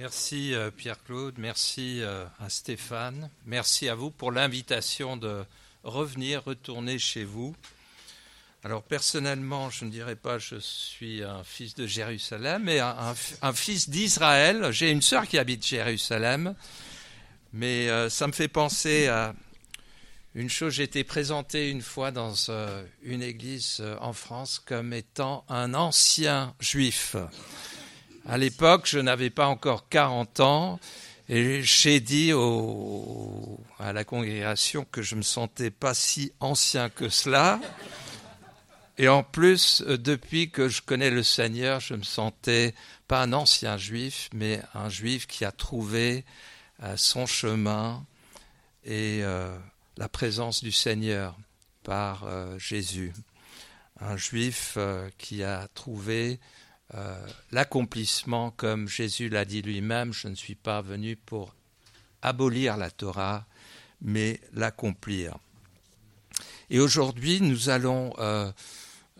Merci euh, Pierre-Claude, merci euh, à Stéphane, merci à vous pour l'invitation de revenir, retourner chez vous. Alors personnellement, je ne dirais pas je suis un fils de Jérusalem, mais un, fils d'Israël. J'ai une sœur qui habite Jérusalem, mais euh, ça me fait penser à une chose. J'ai été présenté une fois dans une église en France comme étant un ancien juif. À l'époque, je n'avais pas encore 40 ans et j'ai dit à la congrégation que je ne me sentais pas si ancien que cela. Et en plus, euh, depuis que je connais le Seigneur, je me sentais pas un ancien juif, mais un juif qui a trouvé euh, son chemin et euh, la présence du Seigneur par Jésus. Un juif qui a trouvé euh, l'accomplissement, comme Jésus l'a dit lui-même, je ne suis pas venu pour abolir la Torah, mais l'accomplir. Et aujourd'hui, nous allons euh,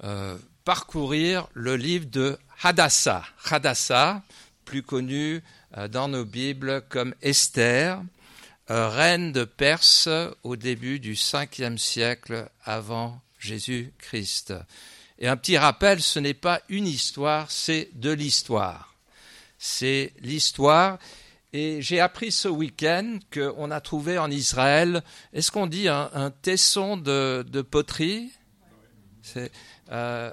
euh, parcourir le livre de Hadassah. Hadassah, plus connu dans nos Bibles comme Esther, reine de Perse au début du 5e siècle avant Jésus-Christ. Et un petit rappel, ce n'est pas une histoire, c'est de l'histoire. C'est l'histoire. Et j'ai appris ce week-end qu'on a trouvé en Israël, est-ce qu'on dit un, tesson de, poterie? C'est euh,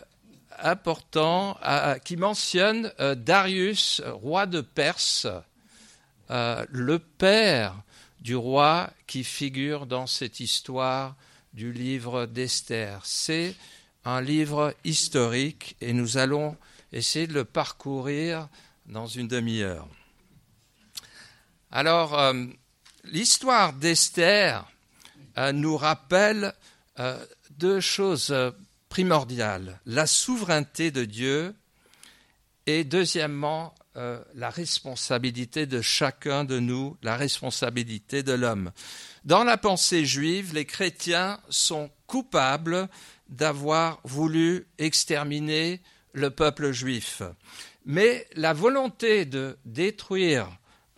important, qui mentionne euh, Darius, roi de Perse, euh, le père du roi qui figure dans cette histoire du livre d'Esther. C'est un livre historique et nous allons essayer de le parcourir dans une demi-heure. Alors, euh, l'histoire d'Esther euh, nous rappelle euh, deux choses primordiales. La souveraineté de Dieu et deuxièmement, la responsabilité de chacun de nous, la responsabilité de l'homme. Dans la pensée juive, les chrétiens sont coupables d'avoir voulu exterminer le peuple juif. Mais la volonté de détruire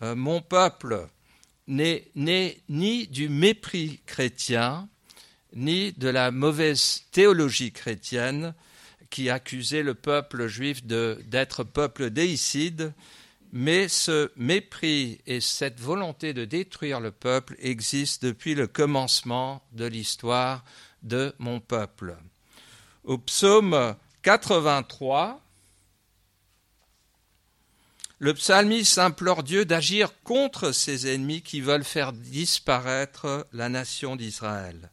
euh, mon peuple n'est ni du mépris chrétien, ni de la mauvaise théologie chrétienne qui accusait le peuple juif d'être peuple déicide, mais ce mépris et cette volonté de détruire le peuple existent depuis le commencement de l'histoire de mon peuple. Au psaume 83, le psalmiste implore Dieu d'agir contre ses ennemis qui veulent faire disparaître la nation d'Israël.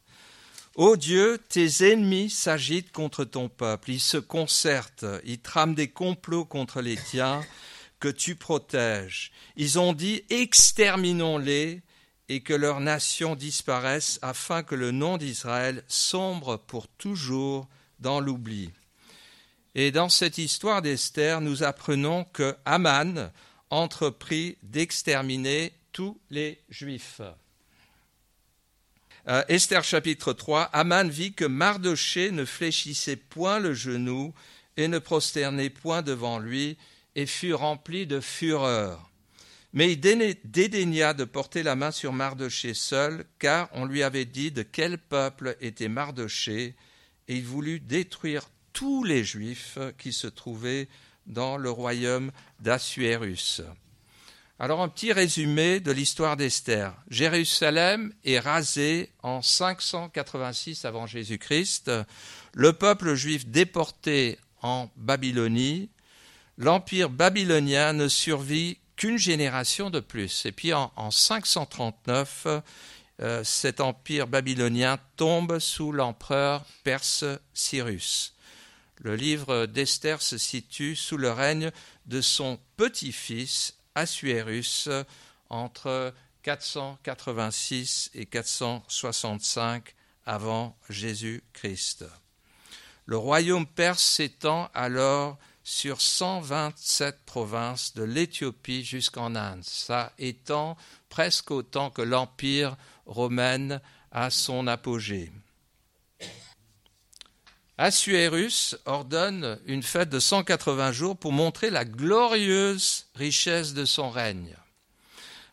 Ô Dieu, tes ennemis s'agitent contre ton peuple, ils se concertent, ils trament des complots contre les tiens que tu protèges. Ils ont dit exterminons-les et que leur nation disparaisse afin que le nom d'Israël sombre pour toujours dans l'oubli. Et dans cette histoire d'Esther, nous apprenons que Aman entreprit d'exterminer tous les Juifs. Euh, Esther chapitre 3, Aman vit que Mardoché ne fléchissait point le genou et ne prosternait point devant lui, et fut rempli de fureur. Mais il dédaigna de porter la main sur Mardoché seul, car on lui avait dit de quel peuple était Mardoché, et il voulut détruire tous les Juifs qui se trouvaient dans le royaume d'Assuérus. Alors un petit résumé de l'histoire d'Esther. Jérusalem est rasée en 586 avant Jésus-Christ, le peuple juif déporté en Babylonie, l'empire babylonien ne survit qu'une génération de plus. Et puis en, 539, euh, cet empire babylonien tombe sous l'empereur perse Cyrus. Le livre d'Esther se situe sous le règne de son petit-fils Assuérus entre 486 et 465 avant Jésus-Christ. Le royaume perse s'étend alors sur 127 provinces de l'Éthiopie jusqu'en Inde. Ça étend presque autant que l'Empire romain à son apogée. Assuérus ordonne une fête de 180 jours pour montrer la glorieuse richesse de son règne.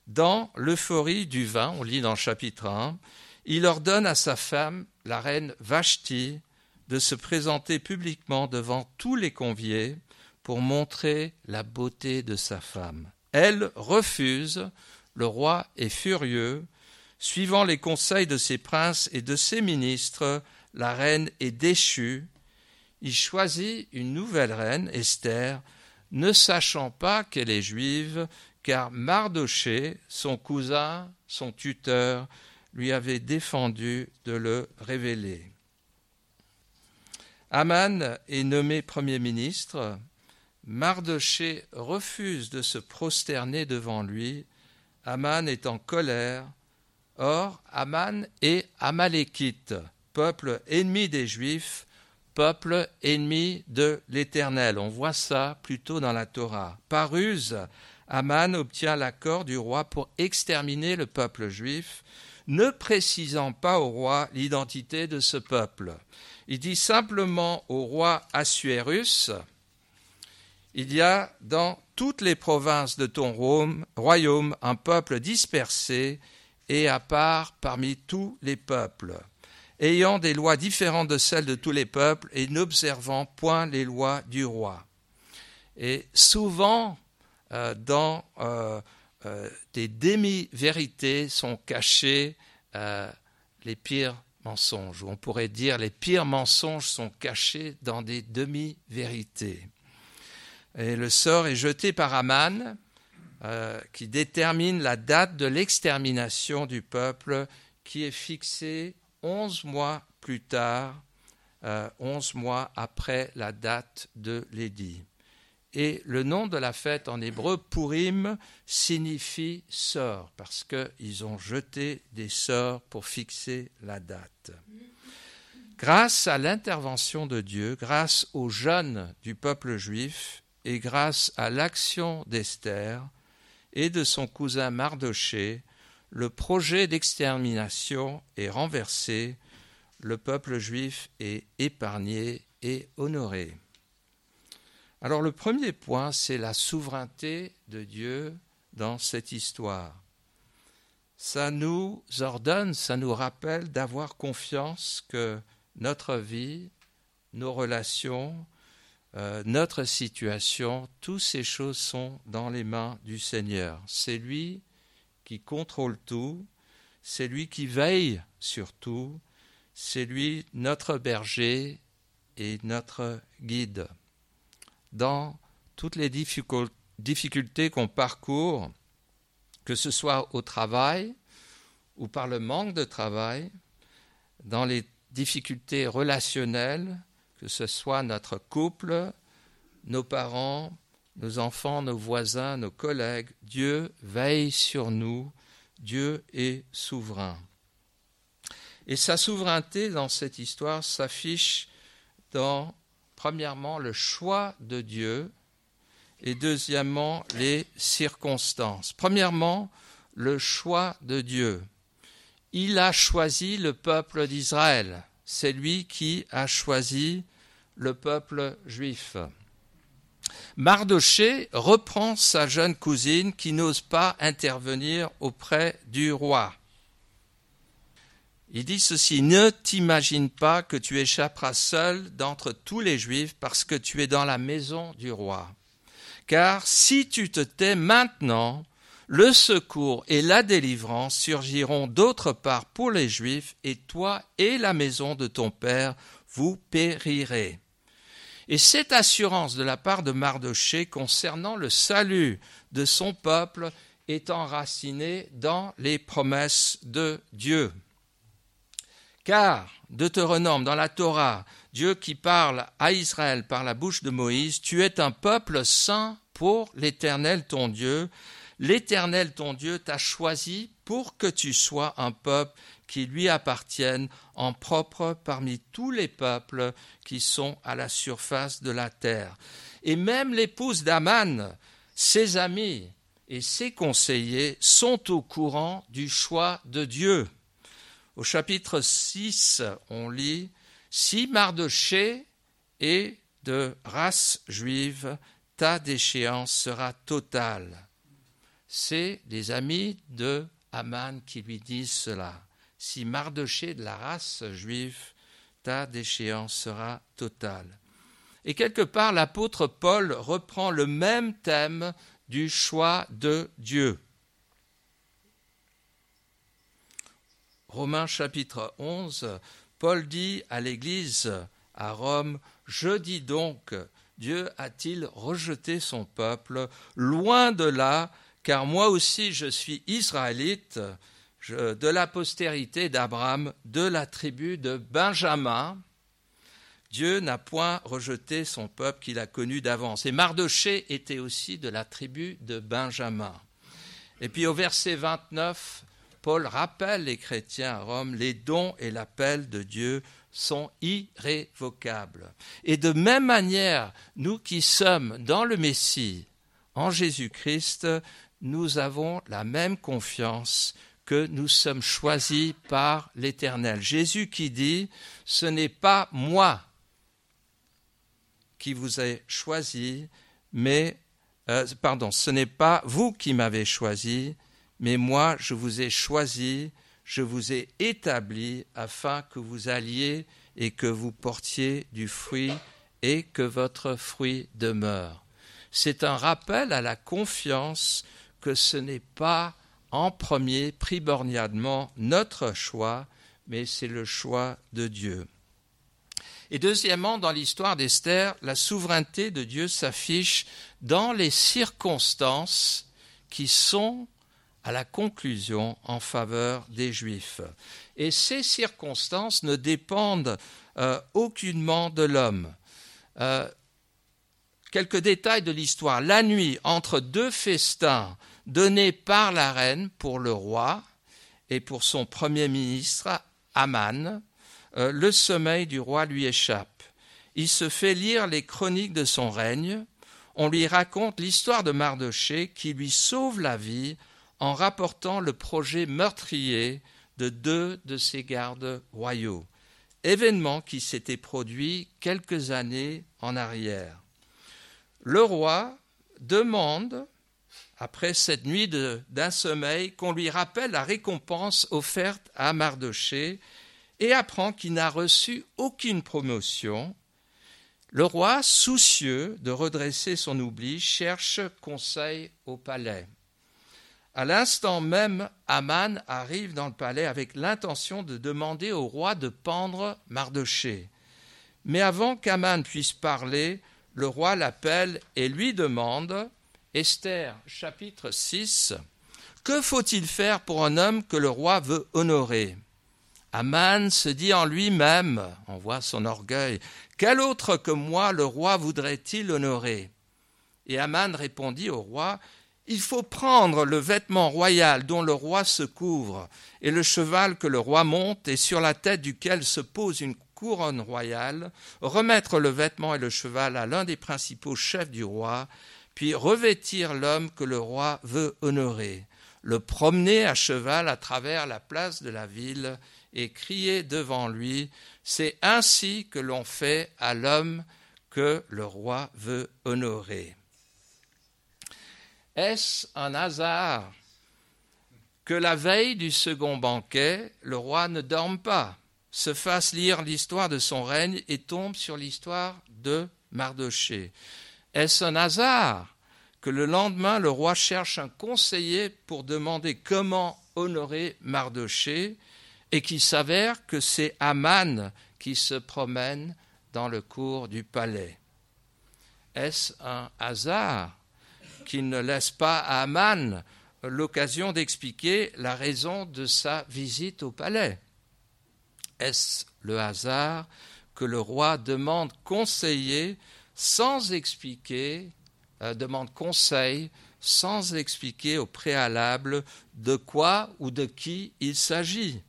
Dans l'euphorie du vin, on lit dans le chapitre 1, il ordonne à sa femme, la reine Vashti, de se présenter publiquement devant tous les conviés pour montrer la beauté de sa femme. Elle refuse, le roi est furieux, suivant les conseils de ses princes et de ses ministres, la reine est déchue. Il choisit une nouvelle reine, Esther, ne sachant pas qu'elle est juive, car Mardoché, son cousin, son tuteur, lui avait défendu de le révéler. Aman est nommé Premier ministre. Mardoché refuse de se prosterner devant lui. Aman est en colère. Or, Aman est Amalekite, peuple ennemi des Juifs, peuple ennemi de l'Éternel. On voit ça plutôt dans la Torah. Par Aman obtient l'accord du roi pour exterminer le peuple juif, ne précisant pas au roi l'identité de ce peuple. Il dit simplement au roi Assuérus Il y a dans toutes les provinces de ton royaume un peuple dispersé et à part parmi tous les peuples, ayant des lois différentes de celles de tous les peuples et n'observant point les lois du roi. Et souvent, euh, dans euh, euh, des demi-vérités sont cachés les pires mensonges, ou on pourrait dire les pires mensonges sont cachés dans des demi-vérités. Et le sort est jeté par Aman, euh, qui détermine la date de l'extermination du peuple, qui est fixée onze mois plus tard, euh, onze mois après la date de l'édit. Et le nom de la fête en hébreu, Purim, signifie sort, parce qu'ils ont jeté des sorts pour fixer la date. Grâce à l'intervention de Dieu, grâce aux jeunes du peuple juif et grâce à l'action d'Esther et de son cousin Mardoché, le projet d'extermination est renversé, le peuple juif est épargné et honoré. Alors le premier point, c'est la souveraineté de Dieu dans cette histoire. Ça nous ordonne, ça nous rappelle d'avoir confiance que notre vie, nos relations, euh, notre situation, toutes ces choses sont dans les mains du Seigneur. C'est lui qui contrôle tout, c'est lui qui veille sur tout, c'est lui notre berger et notre guide. Dans toutes les difficultés qu'on parcourt, que ce soit au travail ou par le manque de travail, dans les difficultés relationnelles, que ce soit notre couple, nos parents, nos enfants, nos voisins, nos collègues, Dieu veille sur nous, Dieu est souverain. Et sa souveraineté dans cette histoire s'affiche dans premièrement le choix de Dieu et deuxièmement les circonstances. Premièrement, le choix de Dieu. Il a choisi le peuple d'Israël. C'est lui qui a choisi le peuple juif. Mardoché reprend sa jeune cousine qui n'ose pas intervenir auprès du roi. Il dit ceci, ne t'imagine pas que tu échapperas seul d'entre tous les Juifs parce que tu es dans la maison du roi. Car si tu te tais maintenant, le secours et la délivrance surgiront d'autre part pour les Juifs, et toi et la maison de ton Père, vous périrez. Et cette assurance de la part de Mardoché concernant le salut de son peuple est enracinée dans les promesses de Dieu. Car, Deutéronome, dans la Torah, Dieu qui parle à Israël par la bouche de Moïse, tu es un peuple saint pour l'Éternel ton Dieu. L'Éternel ton Dieu t'a choisi pour que tu sois un peuple qui lui appartienne en propre parmi tous les peuples qui sont à la surface de la terre. Et même l'épouse d'Aman, ses amis et ses conseillers sont au courant du choix de Dieu. Au chapitre 6, on lit Si Mardoché est de race juive, ta déchéance sera totale. C'est des amis de Aman qui lui disent cela. Si Mardoché de la race juive, ta déchéance sera totale. Et quelque part, l'apôtre Paul reprend le même thème du choix de Dieu. Romains chapitre 11, Paul dit à l'Église à Rome, Je dis donc, Dieu a-t-il rejeté son peuple? Loin de là, car moi aussi je suis israélite, de la postérité d'Abraham, de la tribu de Benjamin. Dieu n'a point rejeté son peuple qu'il a connu d'avance. Et Mardoché était aussi de la tribu de Benjamin. Et puis au verset 29, Paul rappelle les chrétiens à Rome, les dons et l'appel de Dieu sont irrévocables. Et de même manière, nous qui sommes dans le Messie, en Jésus-Christ, nous avons la même confiance que nous sommes choisis par l'Éternel. Jésus qui dit, ce n'est pas moi qui vous ai choisi, mais, euh, pardon, ce n'est pas vous qui m'avez choisi, mais moi je vous ai choisi, je vous ai établi afin que vous alliez et que vous portiez du fruit et que votre fruit demeure. C'est un rappel à la confiance que ce n'est pas en premier primordialement notre choix, mais c'est le choix de Dieu. Et deuxièmement, dans l'histoire d'Esther, la souveraineté de Dieu s'affiche dans les circonstances qui sont à la conclusion en faveur des Juifs. Et ces circonstances ne dépendent euh, aucunement de l'homme. Euh, quelques détails de l'histoire. La nuit, entre deux festins donnés par la reine pour le roi et pour son premier ministre, Aman, euh, le sommeil du roi lui échappe. Il se fait lire les chroniques de son règne. On lui raconte l'histoire de Mardoché qui lui sauve la vie en rapportant le projet meurtrier de deux de ses gardes royaux, événement qui s'était produit quelques années en arrière. Le roi demande, après cette nuit d'un sommeil, qu'on lui rappelle la récompense offerte à Mardoché et apprend qu'il n'a reçu aucune promotion. Le roi, soucieux de redresser son oubli, cherche conseil au palais. À l'instant même, Aman arrive dans le palais avec l'intention de demander au roi de pendre Mardoché. Mais avant qu'Aman puisse parler, le roi l'appelle et lui demande Esther, chapitre 6 Que faut-il faire pour un homme que le roi veut honorer? Aman se dit en lui-même, on voit son orgueil, Quel autre que moi le roi voudrait-il honorer? Et Aman répondit au roi, Il faut prendre le vêtement royal dont le roi se couvre, et le cheval que le roi monte, et sur la tête duquel se pose une couronne royale, remettre le vêtement et le cheval à l'un des principaux chefs du roi, puis revêtir l'homme que le roi veut honorer, le promener à cheval à travers la place de la ville, et crier devant lui, c'est ainsi que l'on fait à l'homme que le roi veut honorer. Est-ce un hasard que la veille du second banquet, le roi ne dorme pas, se fasse lire l'histoire de son règne et tombe sur l'histoire de Mardoché Est-ce un hasard que le lendemain le roi cherche un conseiller pour demander comment honorer Mardoché et qu'il s'avère que c'est Aman qui se promène dans le cours du palais? Est-ce un hasard qu'il ne laisse pas à Aman l'occasion d'expliquer la raison de sa visite au palais? Est-ce le hasard que le roi demande conseiller sans expliquer, euh, demande conseil sans expliquer au préalable de quoi ou de qui il s'agit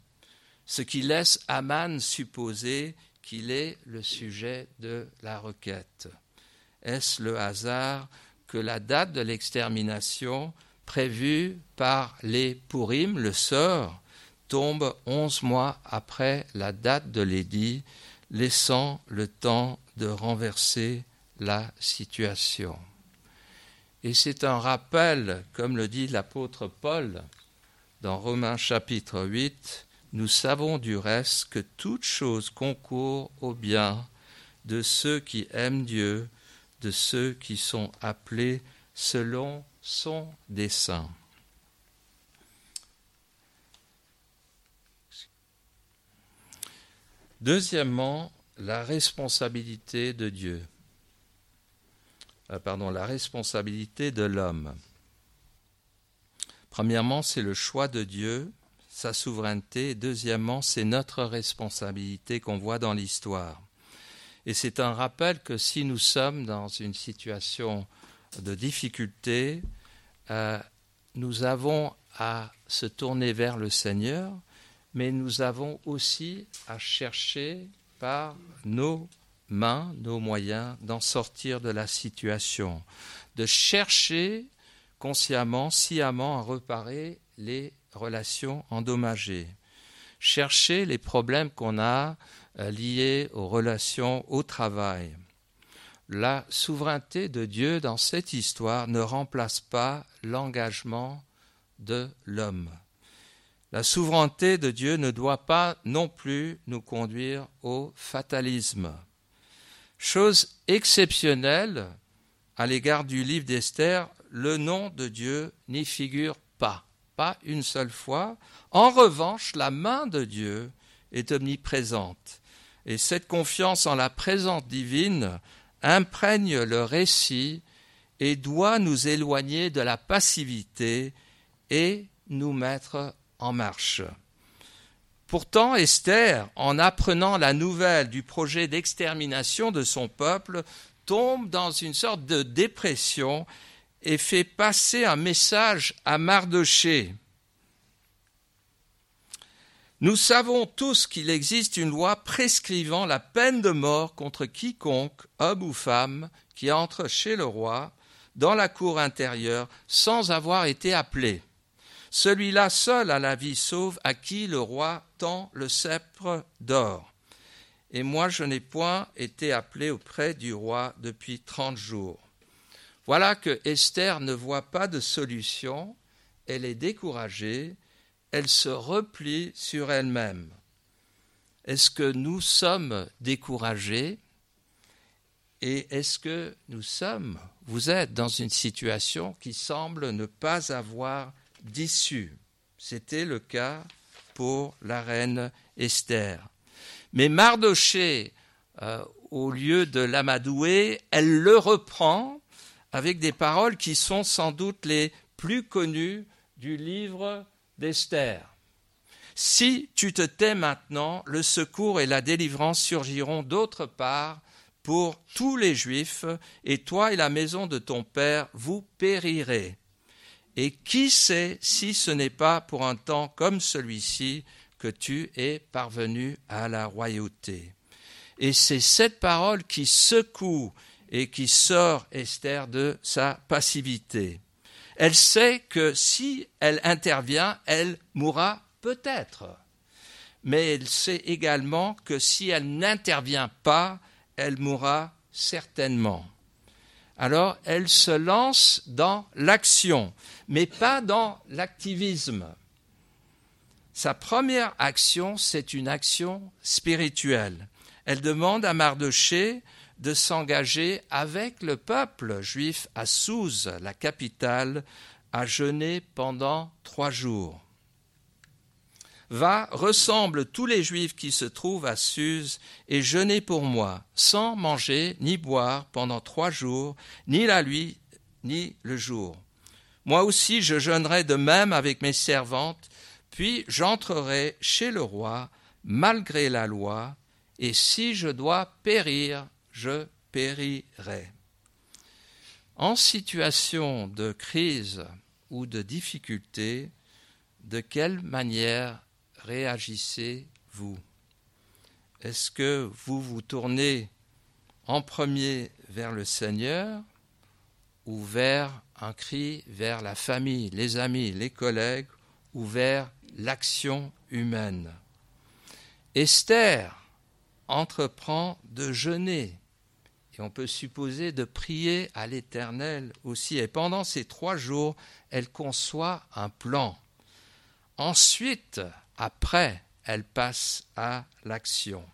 ce qui laisse Aman supposer qu'il est le sujet de la requête. Est-ce le hasard que la date de l'extermination prévue par les Purim, le sort, tombe onze mois après la date de l'édit, laissant le temps de renverser la situation. Et c'est un rappel, comme le dit l'apôtre Paul dans Romains chapitre 8, nous savons du reste que toute chose concourt au bien de ceux qui aiment Dieu, de ceux qui sont appelés selon son dessein. Deuxièmement, la responsabilité de Dieu. Euh, la responsabilité de l'homme. Premièrement, c'est le choix de Dieu, sa souveraineté. Deuxièmement, c'est notre responsabilité qu'on voit dans l'histoire. Et c'est un rappel que si nous sommes dans une situation de difficulté, euh, nous avons à se tourner vers le Seigneur, mais nous avons aussi à chercher par nos mains, nos moyens, d'en sortir de la situation, de chercher consciemment, sciemment à réparer les relations endommagées, chercher les problèmes qu'on a euh, liés aux relations au travail. La souveraineté de Dieu dans cette histoire ne remplace pas l'engagement de l'homme. La souveraineté de Dieu ne doit pas non plus nous conduire au fatalisme. Chose exceptionnelle à l'égard du livre d'Esther, le nom de Dieu n'y figure pas, pas une seule fois. En revanche, la main de Dieu est omniprésente. Et cette confiance en la présence divine imprègne le récit et doit nous éloigner de la passivité et nous mettre en marche. Pourtant, Esther, en apprenant la nouvelle du projet d'extermination de son peuple, tombe dans une sorte de dépression et fait passer un message à Mardoché. Nous savons tous qu'il existe une loi prescrivant la peine de mort contre quiconque, homme ou femme, qui entre chez le roi dans la cour intérieure sans avoir été appelé. Celui-là seul a la vie sauve à qui le roi tend le sceptre d'or. Et moi je n'ai point été appelé auprès du roi depuis trente jours. Voilà que Esther ne voit pas de solution, elle est découragée, elle se replie sur elle-même. Est-ce que nous sommes découragés? Et est-ce que nous sommes, vous êtes dans une situation qui semble ne pas avoir d'issue C'était le cas pour la reine Esther. Mais Mardoché, euh, au lieu de l'amadouer, elle le reprend avec des paroles qui sont sans doute les plus connues du livre d'Esther. Si tu te tais maintenant, le secours et la délivrance surgiront d'autre part pour tous les Juifs, et toi et la maison de ton Père, vous périrez. Et qui sait si ce n'est pas pour un temps comme celui-ci que tu es parvenu à la royauté. Et c'est cette parole qui secoue et qui sort Esther de sa passivité elle sait que si elle intervient, elle mourra peut-être. Mais elle sait également que si elle n'intervient pas, elle mourra certainement. Alors elle se lance dans l'action, mais pas dans l'activisme. Sa première action, c'est une action spirituelle. Elle demande à Mardoché de s'engager avec le peuple juif à Souze, la capitale, à jeûner pendant trois jours. Va, ressemble tous les juifs qui se trouvent à Suse et jeûnez pour moi, sans manger ni boire pendant trois jours, ni la nuit, ni le jour. Moi aussi je jeûnerai de même avec mes servantes, puis j'entrerai chez le roi, malgré la loi, et si je dois périr, je périrai. En situation de crise ou de difficulté, de quelle manière réagissez-vous Est-ce que vous vous tournez en premier vers le Seigneur ou vers un cri vers la famille, les amis, les collègues ou vers l'action humaine? Esther entreprend de jeûner. Et on peut supposer de prier à l'Éternel aussi. Et pendant ces trois jours, elle conçoit un plan. Ensuite, après, elle passe à l'action.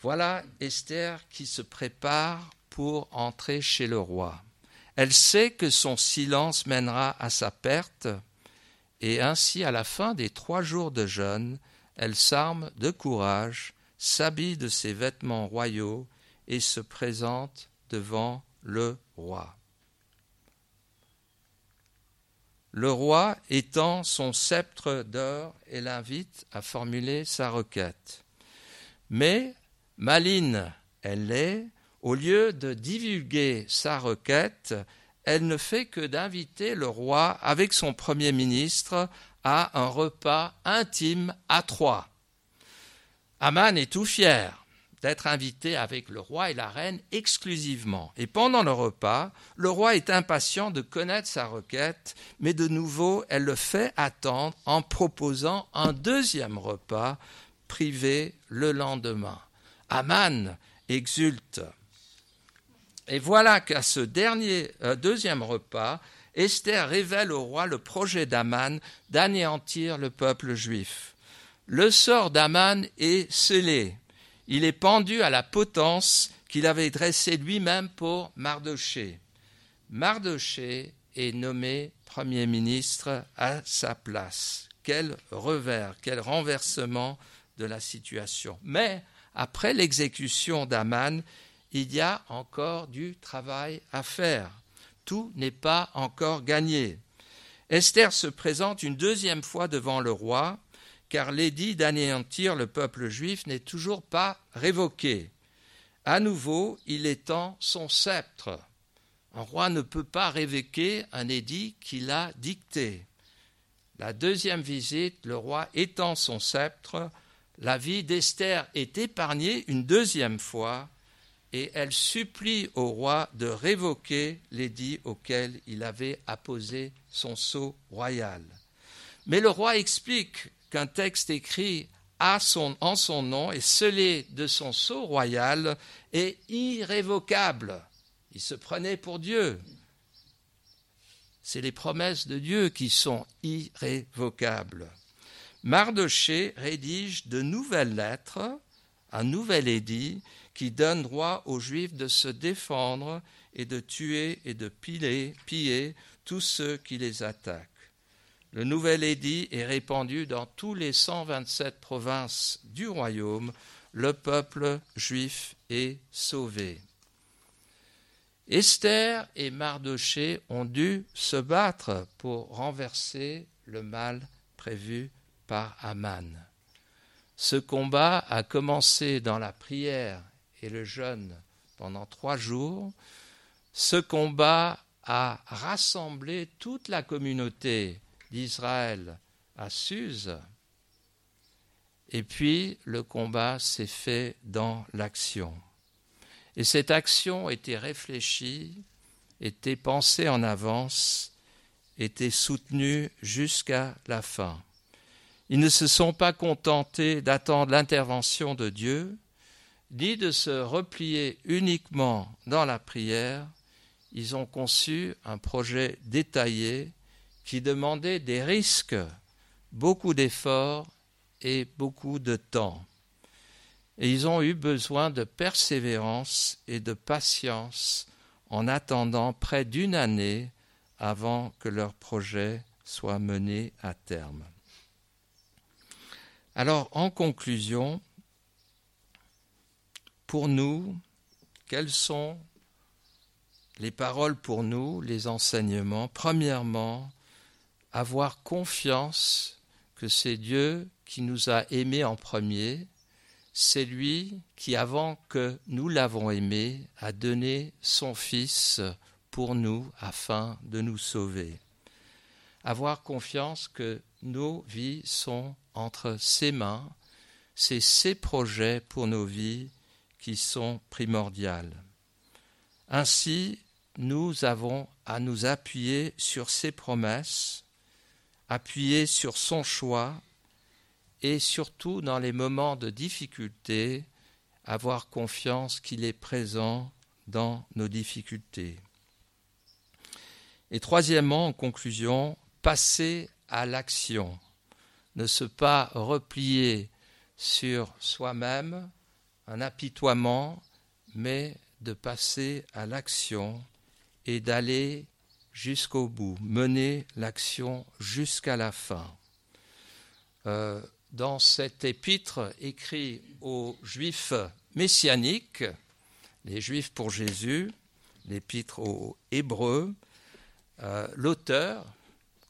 Voilà Esther qui se prépare pour entrer chez le roi. Elle sait que son silence mènera à sa perte, et ainsi à la fin des trois jours de jeûne, elle s'arme de courage, s'habille de ses vêtements royaux et se présente devant le roi. Le roi étend son sceptre d'or et l'invite à formuler sa requête. Mais, maline elle est, au lieu de divulguer sa requête, elle ne fait que d'inviter le roi avec son premier ministre à un repas intime à trois. Aman est tout fier d'être invité avec le roi et la reine exclusivement. Et pendant le repas, le roi est impatient de connaître sa requête, mais de nouveau, elle le fait attendre en proposant un deuxième repas privé le lendemain. Aman exulte. Et voilà qu'à ce dernier euh, deuxième repas, Esther révèle au roi le projet d'Aman d'anéantir le peuple juif. Le sort d'Aman est scellé. Il est pendu à la potence qu'il avait dressée lui-même pour Mardoché. Mardoché est nommé Premier ministre à sa place. Quel revers, quel renversement de la situation. Mais après l'exécution d'Aman, il y a encore du travail à faire. Tout n'est pas encore gagné. Esther se présente une deuxième fois devant le roi, car l'édit d'anéantir le peuple juif n'est toujours pas révoqué. À nouveau, il étend son sceptre. Un roi ne peut pas révoquer un édit qu'il a dicté. La deuxième visite, le roi étend son sceptre. La vie d'Esther est épargnée une deuxième fois et elle supplie au roi de révoquer l'édit auquel il avait apposé son sceau royal. Mais le roi explique qu'un texte écrit en son nom et scellé de son sceau royal est irrévocable. Il se prenait pour Dieu. C'est les promesses de Dieu qui sont irrévocables. Mardoché rédige de nouvelles lettres, un nouvel édit, qui donne droit aux Juifs de se défendre et de tuer et de piller tous ceux qui les attaquent. Le nouvel édit est répandu dans tous les 127 provinces du royaume. Le peuple juif est sauvé. Esther et Mardoché ont dû se battre pour renverser le mal prévu par Aman. Ce combat a commencé dans la prière et le jeûne pendant trois jours. Ce combat a rassemblé toute la communauté d'Israël à Suse. Et puis le combat s'est fait dans l'action. Et cette action était réfléchie, était pensée en avance, était soutenue jusqu'à la fin. Ils ne se sont pas contentés d'attendre l'intervention de Dieu, ni de se replier uniquement dans la prière, ils ont conçu un projet détaillé qui demandait des risques, beaucoup d'efforts et beaucoup de temps. Et ils ont eu besoin de persévérance et de patience en attendant près d'une année avant que leur projet soit mené à terme. Alors, en conclusion, pour nous, quelles sont les paroles pour nous, les enseignements? Premièrement, avoir confiance que c'est Dieu qui nous a aimés en premier, c'est lui qui, avant que nous l'avons aimé, a donné son Fils pour nous afin de nous sauver. Avoir confiance que nos vies sont entre ses mains, c'est ses projets pour nos vies qui sont primordiales. Ainsi, nous avons à nous appuyer sur ses promesses, appuyer sur son choix et surtout dans les moments de difficulté, avoir confiance qu'il est présent dans nos difficultés. Et troisièmement, en conclusion, passer à l'action. Ne se pas replier sur soi-même, un apitoiement, mais de passer à l'action et d'aller jusqu'au bout, mener l'action jusqu'à la fin. Euh, dans cet épître écrit aux Juifs messianiques, les Juifs pour Jésus, l'épître aux Hébreux, euh, l'auteur,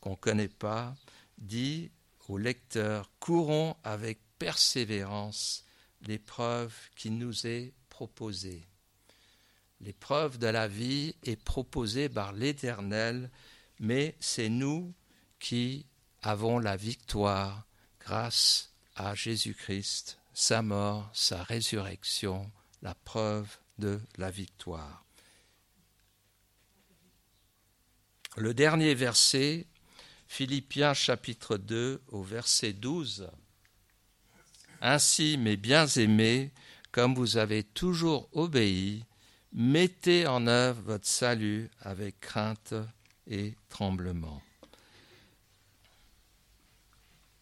qu'on ne connaît pas, dit aux lecteurs, courons avec persévérance l'épreuve qui nous est proposée. L'épreuve de la vie est proposée par l'Éternel, mais c'est nous qui avons la victoire grâce à Jésus-Christ, sa mort, sa résurrection, la preuve de la victoire. Le dernier verset, Philippiens chapitre 2 au verset 12. Ainsi, mes bien-aimés, comme vous avez toujours obéi, mettez en œuvre votre salut avec crainte et tremblement.